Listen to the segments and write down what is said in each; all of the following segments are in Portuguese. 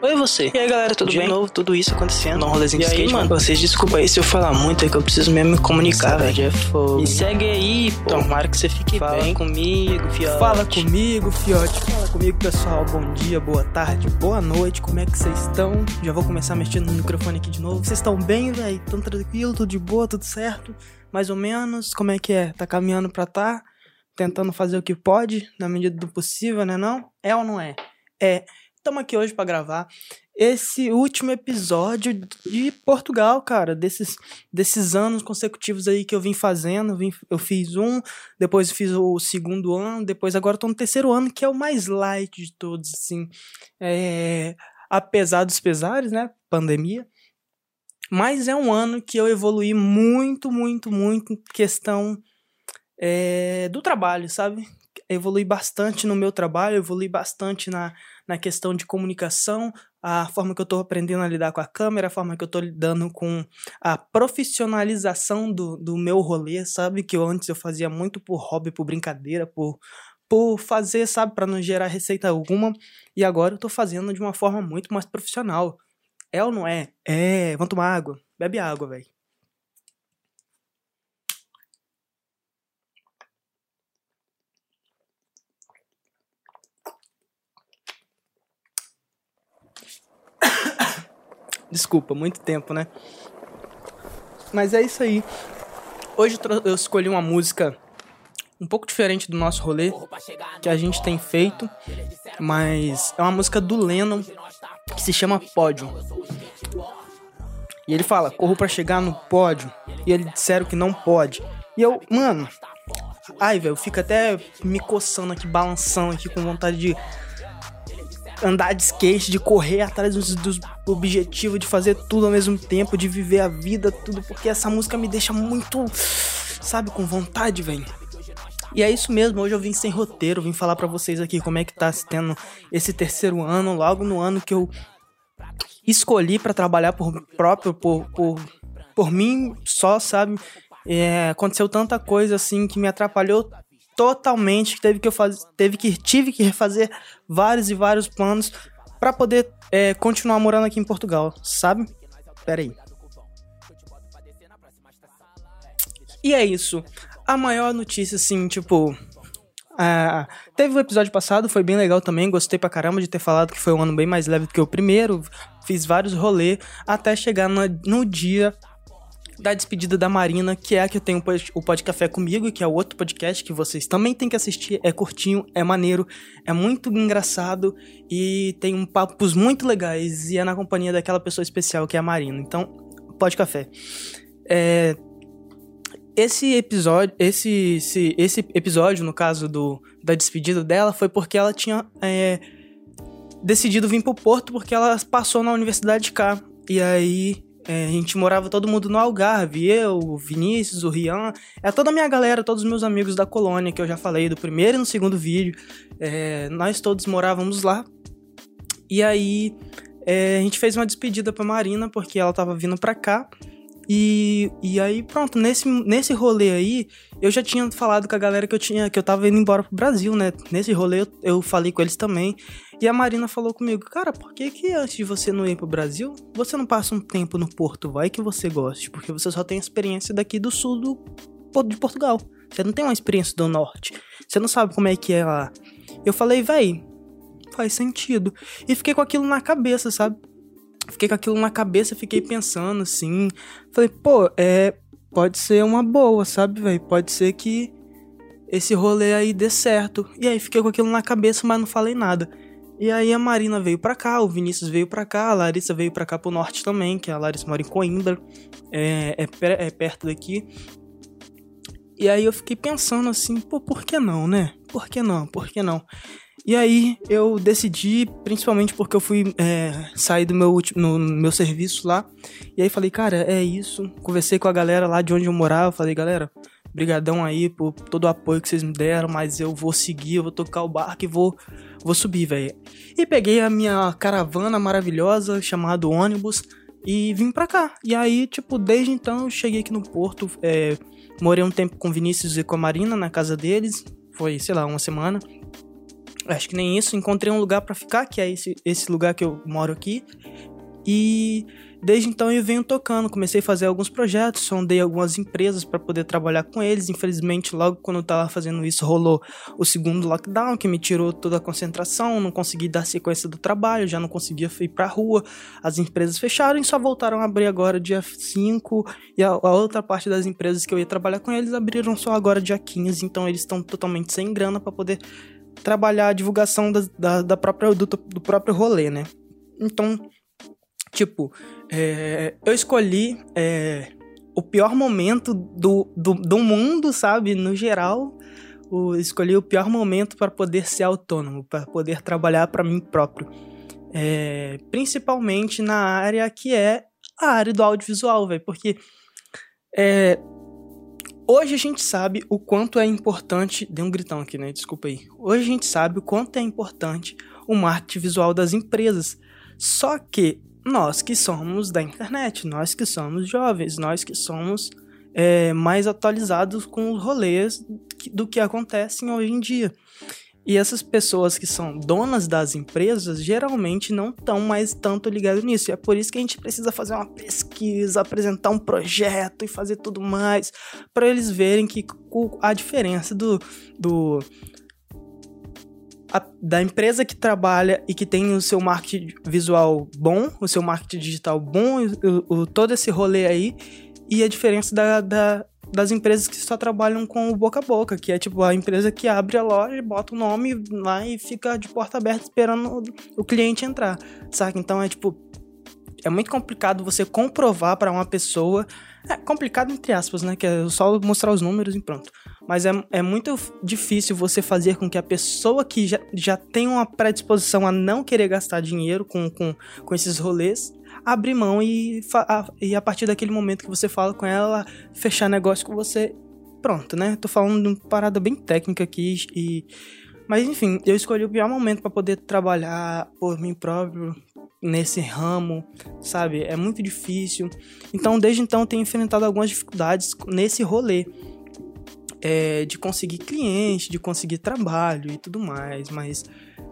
Oi você. E aí galera, tudo De bem? novo, tudo isso acontecendo. Um rolezinho E de aí, skate, mano? Vocês desculpa aí se eu falar muito, é que eu preciso mesmo me comunicar, velho. é fogo. Me segue aí, pô. Tomara que você fique Fala bem. comigo, fiote. Fala comigo, fiote. Fala comigo, pessoal. Bom dia, boa tarde, boa noite. Como é que vocês estão? Já vou começar mexendo no microfone aqui de novo. Vocês estão bem, velho? Tão tranquilo, tudo de boa, tudo certo? Mais ou menos? Como é que é? Tá caminhando pra tá? Tentando fazer o que pode, na medida do possível, né não? É ou não é? É. Estamos aqui hoje pra gravar esse último episódio de Portugal, cara, desses, desses anos consecutivos aí que eu vim fazendo. Vim- eu fiz um, depois fiz o segundo ano, depois agora tô no terceiro ano, que é o mais light de todos, assim. É, apesar dos pesares, né? Pandemia. Mas é um ano que eu evoluí muito, muito, muito em questão é, do trabalho, sabe? Evolui bastante no meu trabalho, evolui bastante na, na questão de comunicação, a forma que eu tô aprendendo a lidar com a câmera, a forma que eu tô lidando com a profissionalização do, do meu rolê, sabe? Que eu, antes eu fazia muito por hobby, por brincadeira, por, por fazer, sabe? Pra não gerar receita alguma. E agora eu tô fazendo de uma forma muito mais profissional. É ou não é? É, vamos tomar água. Bebe água, velho. Desculpa, muito tempo, né? Mas é isso aí. Hoje eu escolhi uma música um pouco diferente do nosso rolê que a gente tem feito, mas é uma música do Lennon que se chama Pódio. E ele fala: "Corro pra chegar no pódio". E eles disseram que não pode. E eu, mano, ai, velho, eu fico até me coçando aqui, balançando aqui com vontade de andar de skate, de correr atrás dos, dos objetivos, de fazer tudo ao mesmo tempo, de viver a vida, tudo, porque essa música me deixa muito, sabe, com vontade, velho. E é isso mesmo, hoje eu vim sem roteiro, vim falar pra vocês aqui como é que tá tendo esse terceiro ano, logo no ano que eu escolhi pra trabalhar por próprio, por, por, por mim só, sabe? É, aconteceu tanta coisa assim que me atrapalhou totalmente, que teve que eu faz, teve que tive que refazer vários e vários planos pra poder é, continuar morando aqui em Portugal, sabe? Pera aí. E é isso. A maior notícia, assim, tipo. teve o episódio passado, foi bem legal também. Gostei pra caramba de ter falado que foi um ano bem mais leve do que o primeiro. Fiz vários rolês até chegar no, no dia da despedida da Marina, que é a que eu tenho o Pod Café comigo, que é o outro podcast que vocês também têm que assistir. É curtinho, é maneiro, é muito engraçado e tem um papos muito legais. E é na companhia daquela pessoa especial que é a Marina. Então, Pod Café. É, esse episódio, esse, esse, esse episódio, no caso do, da despedida dela, foi porque ela tinha é, decidido vir pro Porto porque ela passou na universidade de cá. E aí é, a gente morava todo mundo no Algarve, eu, o Vinícius, o Rian, é toda a minha galera, todos os meus amigos da colônia, que eu já falei do primeiro e no segundo vídeo. É, nós todos morávamos lá. E aí é, a gente fez uma despedida pra Marina, porque ela tava vindo pra cá. E, e aí, pronto, nesse, nesse rolê aí, eu já tinha falado com a galera que eu tinha, que eu tava indo embora pro Brasil, né? Nesse rolê eu, eu falei com eles também. E a Marina falou comigo, cara, por que que antes de você não ir pro Brasil, você não passa um tempo no Porto, vai que você goste? Porque você só tem experiência daqui do sul do, de Portugal. Você não tem uma experiência do norte. Você não sabe como é que é lá. Eu falei, véi, faz sentido. E fiquei com aquilo na cabeça, sabe? Fiquei com aquilo na cabeça, fiquei pensando assim. Falei, pô, é. Pode ser uma boa, sabe, velho? Pode ser que esse rolê aí dê certo. E aí fiquei com aquilo na cabeça, mas não falei nada. E aí a Marina veio pra cá, o Vinícius veio pra cá, a Larissa veio pra cá pro norte também, que a Larissa mora em Coimbra, é, é, é perto daqui. E aí eu fiquei pensando assim, pô, por que não, né? Por que não? Por que não? E aí eu decidi, principalmente porque eu fui é, sair do meu, no meu serviço lá. E aí falei, cara, é isso. Conversei com a galera lá de onde eu morava. Falei, galera, brigadão aí por todo o apoio que vocês me deram, mas eu vou seguir, eu vou tocar o barco e vou, vou subir, velho. E peguei a minha caravana maravilhosa, chamada ônibus, e vim pra cá. E aí, tipo, desde então eu cheguei aqui no Porto, é, morei um tempo com Vinícius e com a Marina na casa deles. Foi, sei lá, uma semana. Acho que nem isso. Encontrei um lugar para ficar, que é esse, esse lugar que eu moro aqui. E desde então eu venho tocando, comecei a fazer alguns projetos, sondei algumas empresas para poder trabalhar com eles. Infelizmente, logo quando eu tava fazendo isso, rolou o segundo lockdown, que me tirou toda a concentração, não consegui dar sequência do trabalho, já não conseguia ir pra rua. As empresas fecharam e só voltaram a abrir agora dia 5, e a, a outra parte das empresas que eu ia trabalhar com eles abriram só agora dia 15, então eles estão totalmente sem grana para poder trabalhar a divulgação da, da, da própria, do, do próprio rolê, né? Então, Tipo, é, eu escolhi é, o pior momento do, do, do mundo, sabe? No geral, o, escolhi o pior momento para poder ser autônomo, para poder trabalhar para mim próprio. É, principalmente na área que é a área do audiovisual, velho. Porque é, hoje a gente sabe o quanto é importante. Dei um gritão aqui, né? Desculpa aí. Hoje a gente sabe o quanto é importante o marketing visual das empresas. Só que nós que somos da internet, nós que somos jovens, nós que somos é, mais atualizados com os rolês do que acontecem hoje em dia. E essas pessoas que são donas das empresas geralmente não estão mais tanto ligadas nisso. E é por isso que a gente precisa fazer uma pesquisa, apresentar um projeto e fazer tudo mais, para eles verem que a diferença do, do a, da empresa que trabalha e que tem o seu marketing visual bom, o seu marketing digital bom, o, o todo esse rolê aí, e a diferença da, da, das empresas que só trabalham com o boca a boca, que é tipo a empresa que abre a loja, bota o nome lá e fica de porta aberta esperando o, cliente entrar, saca? Então é tipo. É muito complicado você comprovar para uma pessoa. É complicado entre aspas, né? Que é só mostrar os números e pronto mas é, é muito difícil você fazer com que a pessoa que já, já tem uma predisposição a não querer gastar dinheiro com, com, com esses rolês abrir mão e, a, e a partir daquele momento que você fala com ela, fechar negócio com você. Pronto, né? Tô falando de uma parada bem técnica aqui e. Mas enfim, eu escolhi o pior momento para poder trabalhar por mim próprio nesse ramo, sabe? É muito difícil. Então, desde então, eu tenho enfrentado algumas dificuldades nesse rolê é, de conseguir cliente, de conseguir trabalho e tudo mais, mas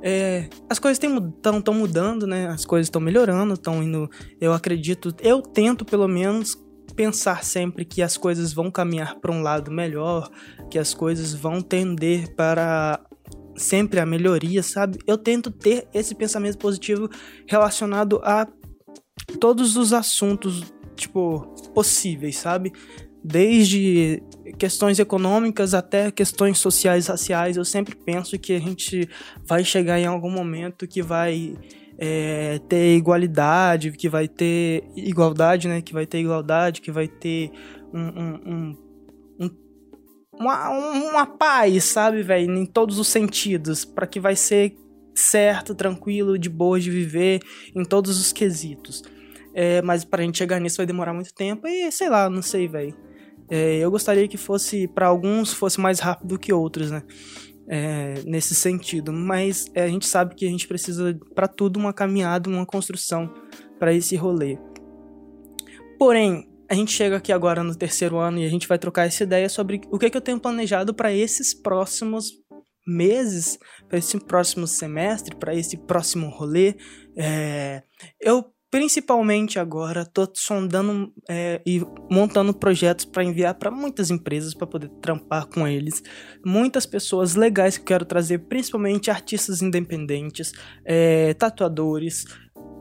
é, as coisas estão mudando, né? As coisas estão melhorando, estão indo. Eu acredito, eu tento pelo menos pensar sempre que as coisas vão caminhar para um lado melhor, que as coisas vão tender para sempre a melhoria, sabe? Eu tento ter esse pensamento positivo relacionado a todos os assuntos, tipo, possíveis, sabe? Desde questões econômicas até questões sociais, raciais, eu sempre penso que a gente vai chegar em algum momento que vai é, ter igualdade, que vai ter igualdade, né? Que vai ter igualdade, que vai ter um, um, um, um uma, uma paz, sabe, velho, em todos os sentidos, para que vai ser certo, tranquilo, de boa de viver em todos os quesitos. É, mas pra gente chegar nisso vai demorar muito tempo e sei lá, não sei, velho. É, eu gostaria que fosse, para alguns, fosse mais rápido que outros, né? É, nesse sentido, mas é, a gente sabe que a gente precisa para tudo uma caminhada, uma construção para esse rolê. Porém, a gente chega aqui agora no terceiro ano e a gente vai trocar essa ideia sobre o que, que eu tenho planejado para esses próximos meses, para esse próximo semestre, para esse próximo rolê. É, eu Principalmente agora, tô sondando é, e montando projetos para enviar para muitas empresas para poder trampar com eles. Muitas pessoas legais que eu quero trazer, principalmente artistas independentes, é, tatuadores,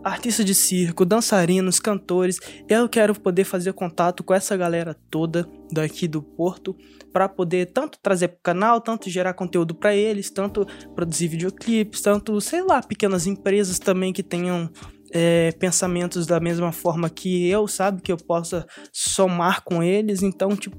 artistas de circo, dançarinos, cantores. Eu quero poder fazer contato com essa galera toda daqui do Porto para poder tanto trazer para o canal, tanto gerar conteúdo para eles, tanto produzir videoclipes, tanto, sei lá, pequenas empresas também que tenham é, pensamentos da mesma forma que eu, sabe? Que eu possa somar com eles. Então, tipo,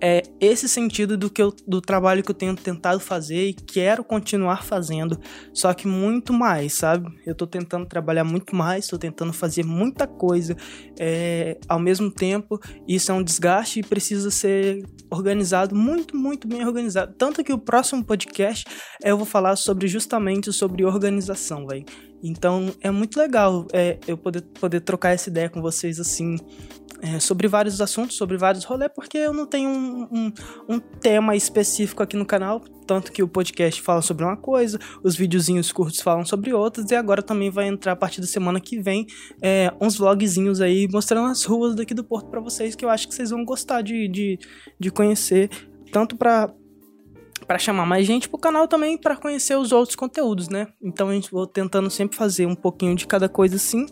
é esse sentido do que eu, do trabalho que eu tenho tentado fazer e quero continuar fazendo, só que muito mais, sabe? Eu tô tentando trabalhar muito mais, tô tentando fazer muita coisa é, ao mesmo tempo. Isso é um desgaste e precisa ser organizado, muito, muito bem organizado. Tanto que o próximo podcast eu vou falar sobre justamente sobre organização, velho. Então é muito legal é, eu poder, poder trocar essa ideia com vocês assim é, sobre vários assuntos, sobre vários rolês, porque eu não tenho um, um, um, tema específico aqui no canal, tanto que o podcast fala sobre uma coisa, os videozinhos curtos falam sobre outras, e agora também vai entrar a partir da semana que vem é, uns vlogzinhos aí mostrando as ruas daqui do Porto para vocês, que eu acho que vocês vão gostar de, de, de conhecer, tanto para para chamar mais gente pro canal também para conhecer os outros conteúdos, né? Então a gente vou tentando sempre fazer um pouquinho de cada coisa assim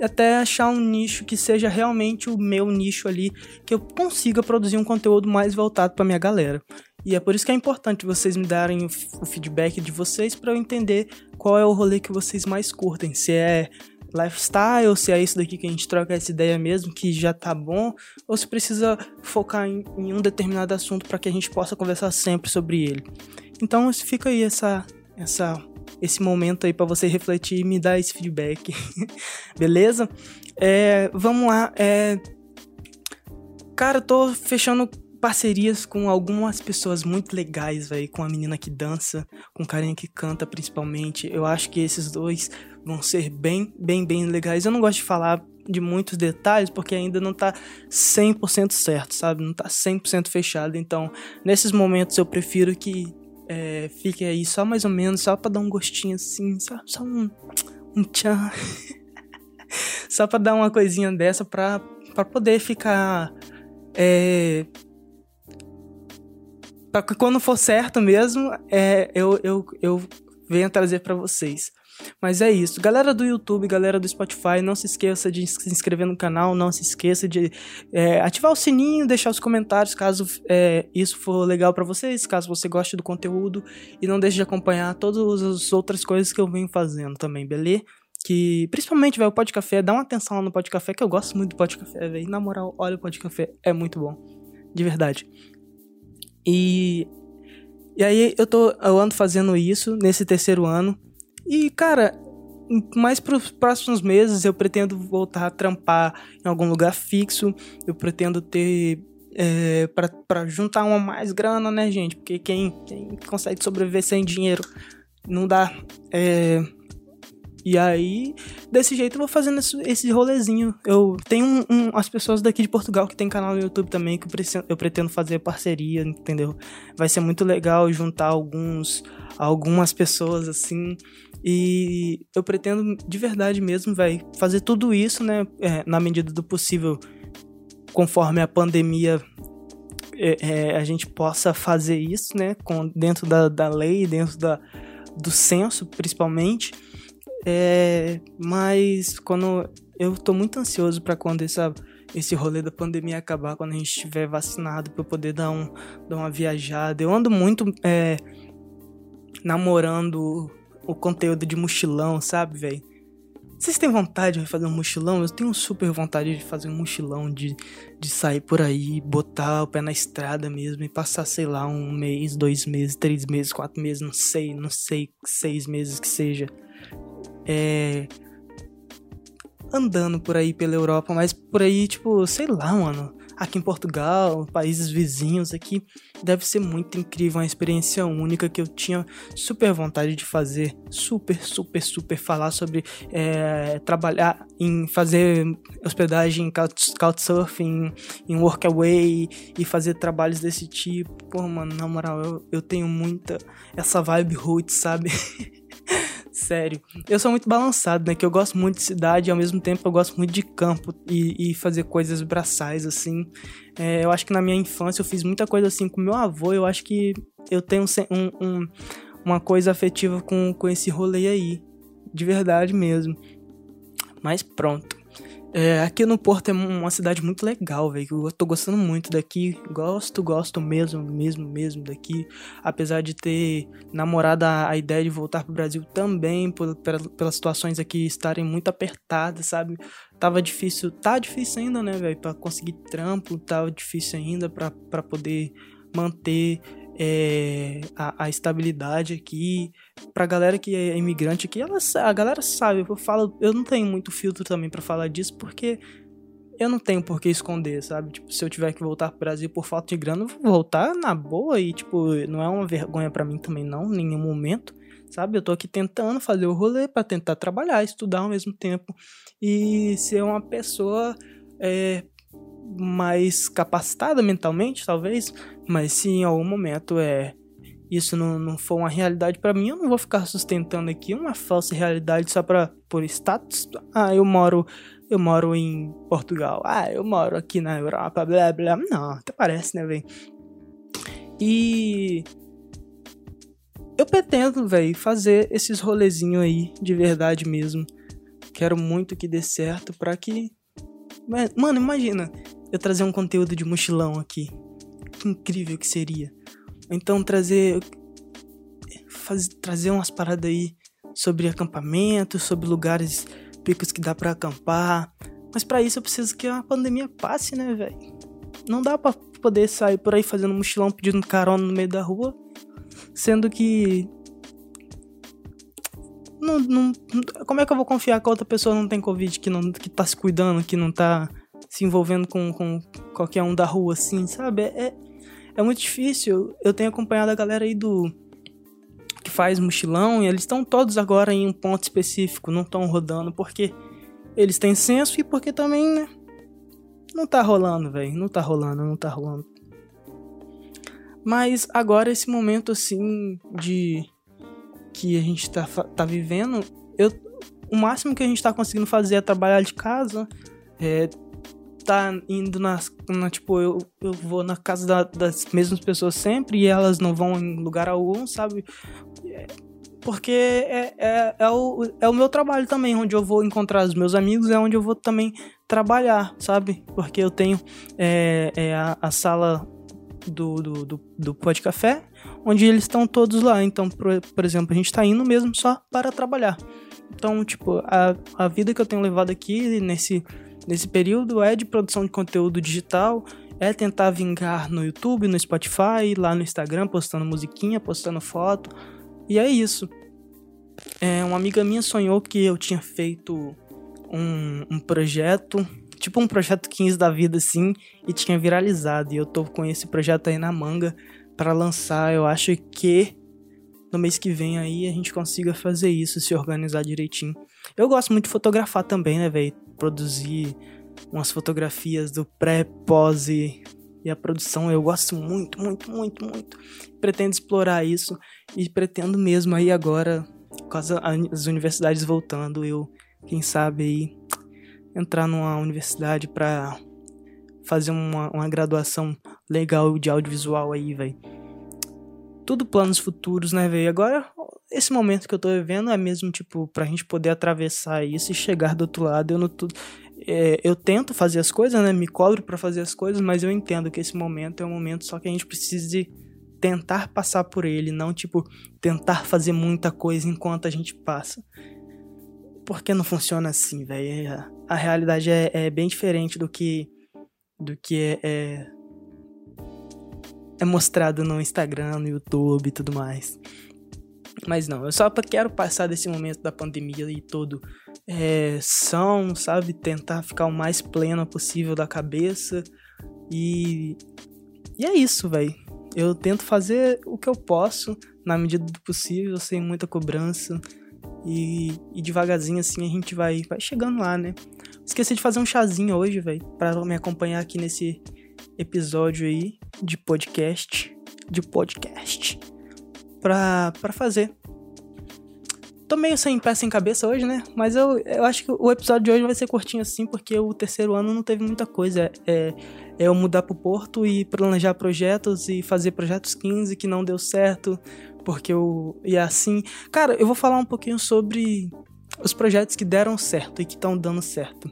até achar um nicho que seja realmente o meu nicho ali, que eu consiga produzir um conteúdo mais voltado para minha galera. E é por isso que é importante vocês me darem o feedback de vocês para eu entender qual é o rolê que vocês mais curtem. Se é lifestyle, se é isso daqui que a gente troca essa ideia mesmo, que já tá bom, ou se precisa focar em, em um determinado assunto para que a gente possa conversar sempre sobre ele. Então fica aí essa, essa esse momento aí para você refletir e me dar esse feedback. Beleza? É, vamos lá. É... Cara, eu tô fechando parcerias com algumas pessoas muito legais, velho. Com a menina que dança, com o carinha que canta, principalmente. Eu acho que esses dois vão ser bem, bem, bem legais. Eu não gosto de falar de muitos detalhes porque ainda não tá 100% certo, sabe? Não tá 100% fechado. Então, nesses momentos eu prefiro que é, fique aí só mais ou menos, só pra dar um gostinho assim, só, só um, um tchan. só pra dar uma coisinha dessa pra, pra poder ficar. É, pra que quando for certo mesmo, é, eu, eu, eu venha trazer para vocês. Mas é isso. Galera do YouTube, galera do Spotify, não se esqueça de se inscrever no canal, não se esqueça de é, ativar o sininho, deixar os comentários caso é, isso for legal para vocês, caso você goste do conteúdo. E não deixe de acompanhar todas as outras coisas que eu venho fazendo também, beleza? Que principalmente, velho, o Pode Café, dá uma atenção lá no Pode Café, que eu gosto muito do Pode Café, velho. Na moral, olha o Pode Café, é muito bom. De verdade. E. E aí eu tô. Eu ando fazendo isso nesse terceiro ano. E, cara, mais para os próximos meses eu pretendo voltar a trampar em algum lugar fixo. Eu pretendo ter. É, para juntar uma mais grana, né, gente? Porque quem, quem consegue sobreviver sem dinheiro não dá. É, e aí, desse jeito, eu vou fazendo esse, esse rolezinho. Eu tenho um, um, as pessoas daqui de Portugal que tem canal no YouTube também, que eu, pretendo, eu pretendo fazer parceria, entendeu? Vai ser muito legal juntar alguns, algumas pessoas assim. E eu pretendo de verdade mesmo, vai fazer tudo isso, né? É, na medida do possível, conforme a pandemia é, é, a gente possa fazer isso, né? Com, dentro da, da lei, dentro da, do censo, principalmente. É, mas quando eu tô muito ansioso para quando essa, esse rolê da pandemia acabar, quando a gente estiver vacinado, para poder dar, um, dar uma viajada. Eu ando muito é, namorando o conteúdo de mochilão, sabe, velho? Vocês têm vontade de fazer um mochilão? Eu tenho super vontade de fazer um mochilão, de, de sair por aí, botar o pé na estrada mesmo e passar, sei lá, um mês, dois meses, três meses, quatro meses, não sei, não sei, seis meses que seja. É. Andando por aí pela Europa, mas por aí, tipo, sei lá, mano aqui em Portugal, países vizinhos aqui, deve ser muito incrível, uma experiência única que eu tinha super vontade de fazer, super, super, super falar sobre é, trabalhar em fazer hospedagem, couchsurfing, em workaway e fazer trabalhos desse tipo. Pô, mano, na moral, eu, eu tenho muita essa vibe roots, sabe? Sério. Eu sou muito balançado, né? Que eu gosto muito de cidade e ao mesmo tempo eu gosto muito de campo e, e fazer coisas braçais, assim. É, eu acho que na minha infância eu fiz muita coisa assim com meu avô. Eu acho que eu tenho um, um, uma coisa afetiva com, com esse rolê aí. De verdade mesmo. Mas pronto. É, aqui no Porto é uma cidade muito legal, velho. Eu tô gostando muito daqui. Gosto, gosto mesmo, mesmo, mesmo daqui. Apesar de ter namorado a, ideia de voltar pro Brasil também, por, pelas situações aqui estarem muito apertadas, sabe? Tava difícil, tá difícil ainda, né, velho? Pra conseguir trampo, tava difícil ainda pra, pra poder manter é, a, a, estabilidade aqui. Pra galera que é imigrante aqui, ela, a galera sabe, eu falo, eu não tenho muito filtro também para falar disso, porque eu não tenho por que esconder, sabe? Tipo, se eu tiver que voltar pro Brasil por falta de grana, eu vou voltar na boa e, tipo, não é uma vergonha para mim também, não, em nenhum momento, sabe? Eu tô aqui tentando fazer o rolê para tentar trabalhar, estudar ao mesmo tempo e ser uma pessoa é, mais capacitada mentalmente, talvez, mas se em algum momento é isso não, não for uma realidade para mim, eu não vou ficar sustentando aqui uma falsa realidade só para por status. Ah, eu moro eu moro em Portugal. Ah, eu moro aqui na Europa, blá blá. Não, até parece, né, velho? E eu pretendo, velho, fazer esses rolezinhos aí de verdade mesmo. Quero muito que dê certo para que Mano, imagina eu trazer um conteúdo de mochilão aqui. Que incrível que seria. Então trazer faz, trazer umas paradas aí sobre acampamento, sobre lugares picos que dá para acampar. Mas para isso eu preciso que a pandemia passe, né, velho? Não dá para poder sair por aí fazendo mochilão pedindo carona no meio da rua, sendo que não, não, como é que eu vou confiar que a outra pessoa não tem covid, que não que tá se cuidando, que não tá se envolvendo com, com qualquer um da rua assim, sabe? É, é muito difícil. Eu tenho acompanhado a galera aí do que faz mochilão e eles estão todos agora em um ponto específico, não estão rodando porque eles têm senso e porque também, né? Não tá rolando, velho. Não tá rolando, não tá rolando. Mas agora esse momento assim de que a gente tá, tá vivendo, eu, o máximo que a gente tá conseguindo fazer é trabalhar de casa, é, tá indo nas, na, tipo, eu, eu vou na casa da, das mesmas pessoas sempre e elas não vão em lugar algum, sabe? Porque é, é, é, o, é o meu trabalho também, onde eu vou encontrar os meus amigos, é onde eu vou também trabalhar, sabe? Porque eu tenho é, é a, a sala do, do, do, do pó de café, onde eles estão todos lá. Então, por, por exemplo, a gente está indo mesmo só para trabalhar. Então, tipo, a, a vida que eu tenho levado aqui nesse nesse período é de produção de conteúdo digital, é tentar vingar no YouTube, no Spotify, lá no Instagram, postando musiquinha, postando foto. E é isso. É, uma amiga minha sonhou que eu tinha feito um, um projeto, tipo um projeto 15 da vida assim, e tinha viralizado. E eu tô com esse projeto aí na manga para lançar. Eu acho que no mês que vem aí a gente consiga fazer isso, se organizar direitinho. Eu gosto muito de fotografar também, né, velho? Produzir umas fotografias do pré, pós e, a produção. Eu gosto muito, muito, muito, muito. Pretendo explorar isso e pretendo mesmo aí agora, com as, universidades voltando, eu, quem sabe aí, entrar numa universidade pra fazer uma, uma graduação legal de audiovisual aí, velho tudo planos futuros, né, velho? Agora, esse momento que eu tô vivendo é mesmo, tipo, pra gente poder atravessar isso e chegar do outro lado. Eu não tudo. É, eu tento fazer as coisas, né? Me cobro para fazer as coisas, mas eu entendo que esse momento é um momento só que a gente precisa de tentar passar por ele, não, tipo, tentar fazer muita coisa enquanto a gente passa. Porque não funciona assim, velho. É, a realidade é, é, bem diferente do que do que é, é é mostrado no Instagram, no YouTube e tudo mais. Mas não, eu só quero passar desse momento da pandemia e todo é, são, sabe? Tentar ficar o mais pleno possível da cabeça. E, e é isso, velho. Eu tento fazer o que eu posso, na medida do possível, sem muita cobrança. E, e devagarzinho assim a gente vai, vai chegando lá, né? Esqueci de fazer um chazinho hoje, velho, para me acompanhar aqui nesse episódio aí de podcast, de podcast, pra, fazer. Tô meio sem pé, sem cabeça hoje, né? Mas eu, eu acho que o episódio de hoje vai ser curtinho assim, porque o terceiro ano não teve muita coisa. É, é eu mudar pro Porto e planejar projetos e fazer projetos 15 que não deu certo, porque eu. E assim. Cara, eu vou falar um pouquinho sobre os projetos que deram certo e que estão dando certo.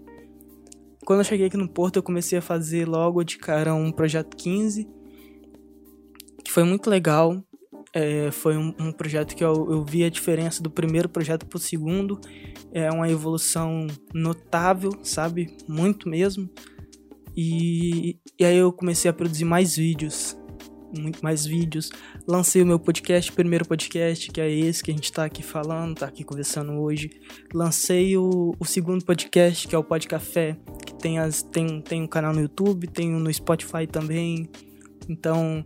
Quando eu cheguei aqui no Porto, eu comecei a fazer logo de cara um projeto 15, que foi muito legal. É, foi um, um, projeto que eu, eu, vi a diferença do primeiro projeto pro segundo. É uma evolução notável, sabe? Muito mesmo. E, e aí eu comecei a produzir mais vídeos muito mais vídeos. Lancei o meu podcast, primeiro podcast, que é esse que a gente tá aqui falando, tá aqui conversando hoje. Lancei o, o segundo podcast, que é o Pod Café, que tem, as, tem, tem um canal no YouTube, tem um no Spotify também. Então,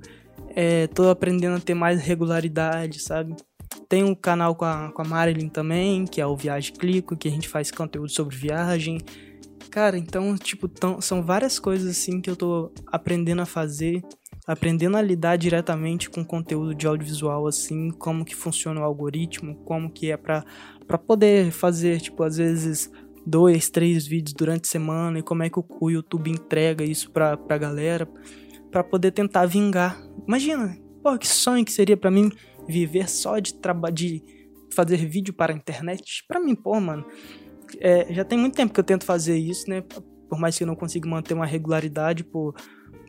é, tô aprendendo a ter mais regularidade, sabe? Tem um canal com a, com a Marilyn também, que é o Viagem Clico, que a gente faz conteúdo sobre viagem. Cara, então, tipo, tão, são várias coisas assim que eu tô aprendendo a fazer, aprendendo a lidar diretamente com conteúdo de audiovisual, assim, como que funciona o algoritmo, como que é pra, pra poder fazer, tipo, às vezes dois, três vídeos durante a semana e como é que o, o YouTube entrega isso pra, pra galera, pra poder tentar vingar. Imagina, pô, que sonho que seria para mim viver só de trabalho, de fazer vídeo para a internet. Para mim, pô, mano, é, já tem muito tempo que eu tento fazer isso, né? Por mais que eu não consiga manter uma regularidade, por,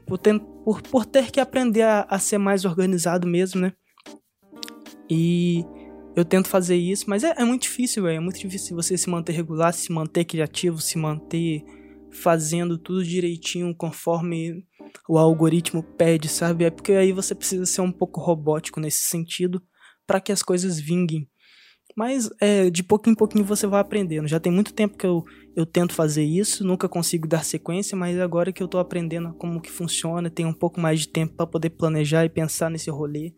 por, ter, por, por ter que aprender a, a ser mais organizado mesmo, né? E eu tento fazer isso, mas é, é muito difícil, velho. É muito difícil você se manter regular, se manter criativo, se manter fazendo tudo direitinho conforme o algoritmo pede, sabe? É porque aí você precisa ser um pouco robótico nesse sentido para que as coisas vinguem. Mas é, de pouquinho em pouquinho você vai aprendendo. Já tem muito tempo que eu, eu tento fazer isso, nunca consigo dar sequência, mas agora que eu tô aprendendo como que funciona, tenho um pouco mais de tempo para poder planejar e pensar nesse rolê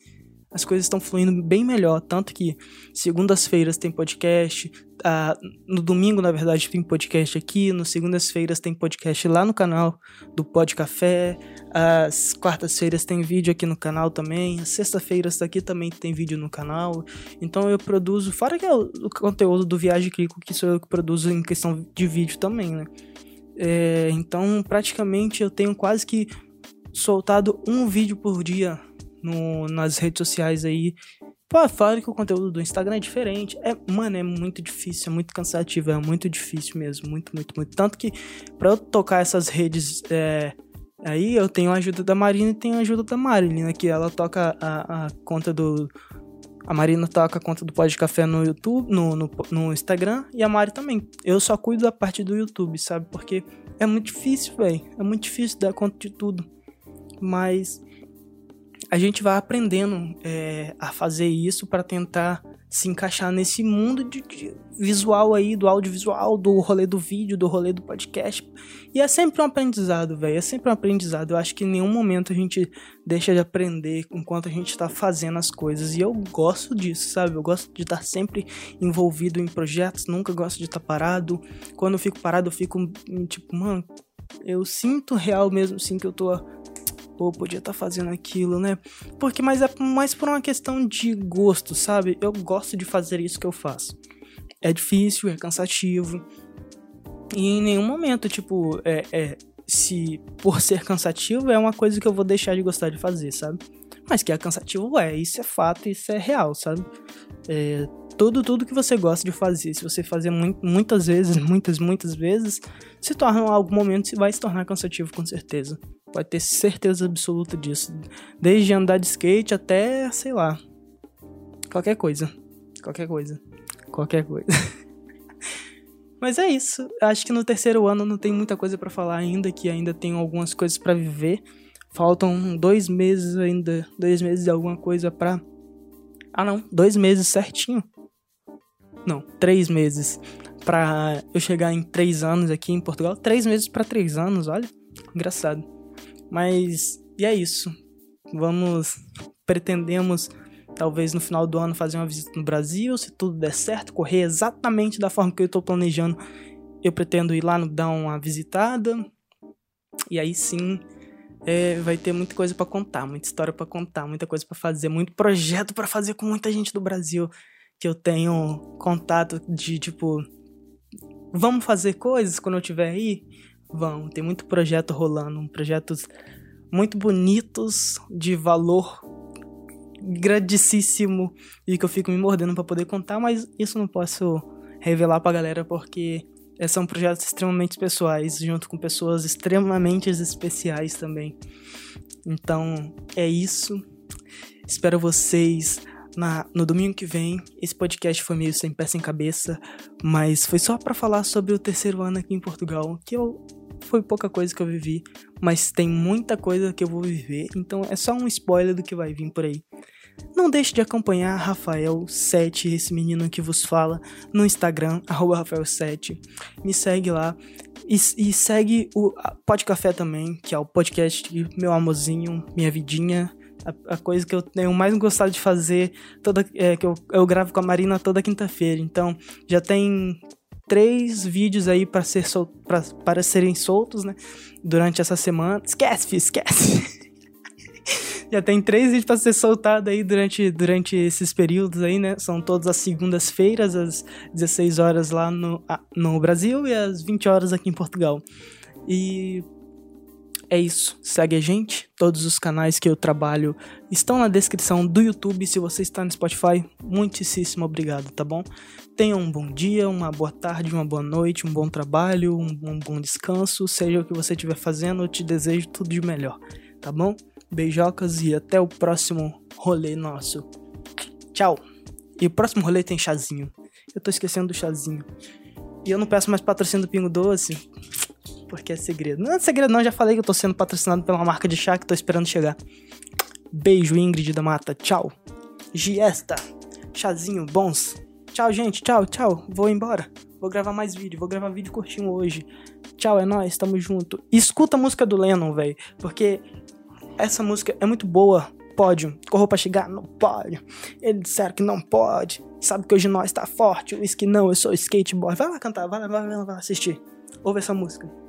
as coisas estão fluindo bem melhor. Tanto que segundas-feiras tem podcast, ah, no domingo, na verdade, tem podcast aqui, no segundas-feiras tem podcast lá no canal do Pod Café, as quartas-feiras tem vídeo aqui no canal também, as sexta-feiras aqui também tem vídeo no canal. Então eu produzo, fora que é o, o conteúdo do Viagem Clico, que sou eu que produzo em questão de vídeo também, né? É, então, praticamente eu tenho quase que soltado um vídeo por dia no, nas redes sociais aí. Pô, fala que o conteúdo do Instagram é diferente. É, mano, é muito difícil, é muito cansativo, é muito difícil mesmo. Muito, muito, muito. Tanto que pra eu tocar essas redes é, aí, eu tenho a ajuda da Marina e tenho a ajuda da Marilyn, né? Que ela toca a, a conta do. A Marina toca a conta do Pode Café no YouTube, no, no, no Instagram, e a Mari também. Eu só cuido da parte do YouTube, sabe? Porque é muito difícil, velho. É muito difícil dar conta de tudo. Mas a gente vai aprendendo é, a fazer isso para tentar se encaixar nesse mundo de, de, visual aí, do audiovisual, do rolê do vídeo, do rolê do podcast. E é sempre um aprendizado, velho. É sempre um aprendizado. Eu acho que em nenhum momento a gente deixa de aprender enquanto a gente está fazendo as coisas. E eu gosto disso, sabe? Eu gosto de estar sempre envolvido em projetos, nunca gosto de estar parado. Quando eu fico parado, eu fico tipo, mano, eu sinto real mesmo, sim, que eu tô pô, podia estar tá fazendo aquilo, né? Porque, mas é mais por uma questão de gosto, sabe? Eu gosto de fazer isso que eu faço. É difícil, é cansativo. E em nenhum momento, tipo, é, é se por ser cansativo é uma coisa que eu vou deixar de gostar de fazer, sabe? Mas que é cansativo é, isso é fato, isso é real, sabe? É, tudo, tudo que você gosta de fazer, se você fazer muitas vezes, muitas, muitas vezes, se torna em algum momento vai se tornar cansativo com certeza. Pode ter certeza absoluta disso. Desde andar de skate até, sei lá, qualquer coisa. Qualquer coisa. Qualquer coisa. Mas é isso. Acho que no terceiro ano não tem muita coisa para falar ainda, que ainda tem algumas coisas para viver. Faltam dois meses ainda, dois meses de alguma coisa pra. Ah não, dois meses certinho. Não, três meses pra eu chegar em três anos aqui em Portugal. Três meses para três anos, olha, engraçado. Mas e é isso. Vamos pretendemos talvez no final do ano fazer uma visita no Brasil, se tudo der certo, correr exatamente da forma que eu estou planejando. Eu pretendo ir lá no dar uma visitada. E aí sim, é, vai ter muita coisa para contar, muita história para contar, muita coisa para fazer, muito projeto para fazer com muita gente do Brasil que eu tenho contato de tipo vamos fazer coisas quando eu estiver aí Vão, tem muito projeto rolando, projetos muito bonitos, de valor grandíssimo e que eu fico me mordendo para poder contar, mas isso não posso revelar pra galera porque são projetos extremamente pessoais, junto com pessoas extremamente especiais também. Então, é isso. Espero vocês na, no domingo que vem. Esse podcast foi meio sem pé sem cabeça, mas foi só para falar sobre o terceiro ano aqui em Portugal, que eu foi pouca coisa que eu vivi, mas tem muita coisa que eu vou viver, então é só um spoiler do que vai vir por aí. Não deixe de acompanhar Rafael7, esse menino que vos fala, no Instagram, Rafael7. Me segue lá. E, e segue o Pod Café também, que é o podcast Meu Amorzinho, Minha Vidinha. A, a coisa que eu tenho mais gostado de fazer, toda, é, que eu, eu gravo com a Marina toda quinta-feira. Então, já tem três vídeos aí para ser sol... pra... para serem soltos, né? Durante essa semana. Esquece, filho, esquece. Já tem três vídeos para ser soltado aí durante, durante esses períodos aí, né? São todas as segundas-feiras, às 16 horas lá no, no Brasil e às 20 horas aqui em Portugal. E é isso. Segue a gente. Todos os canais que eu trabalho estão na descrição do YouTube. Se você está no Spotify, muitíssimo obrigado, tá bom? Tenha um bom dia, uma boa tarde, uma boa noite, um bom trabalho, um, um bom descanso. Seja o que você estiver fazendo, eu te desejo tudo de melhor, tá bom? Beijocas e até o próximo rolê nosso. Tchau. E o próximo rolê tem chazinho. Eu tô esquecendo do chazinho. E eu não peço mais patrocínio do Pingo Doce. Porque é segredo. Não é segredo não, já falei que eu tô sendo patrocinado pela marca de chá que tô esperando chegar. Beijo, Ingrid da Mata. Tchau. Giesta. Chazinho, bons. Tchau, gente. Tchau, tchau. Vou embora. Vou gravar mais vídeo. Vou gravar vídeo curtinho hoje. Tchau, é nóis. Tamo junto. Escuta a música do Lennon, velho. Porque essa música é muito boa. Pódio. Correu pra chegar? Não pode. Eles disseram que não pode. Sabe que hoje nós tá forte. O que não, eu sou skateboard. Vai lá cantar, vai lá, vai lá, vai lá assistir. Ouve essa música.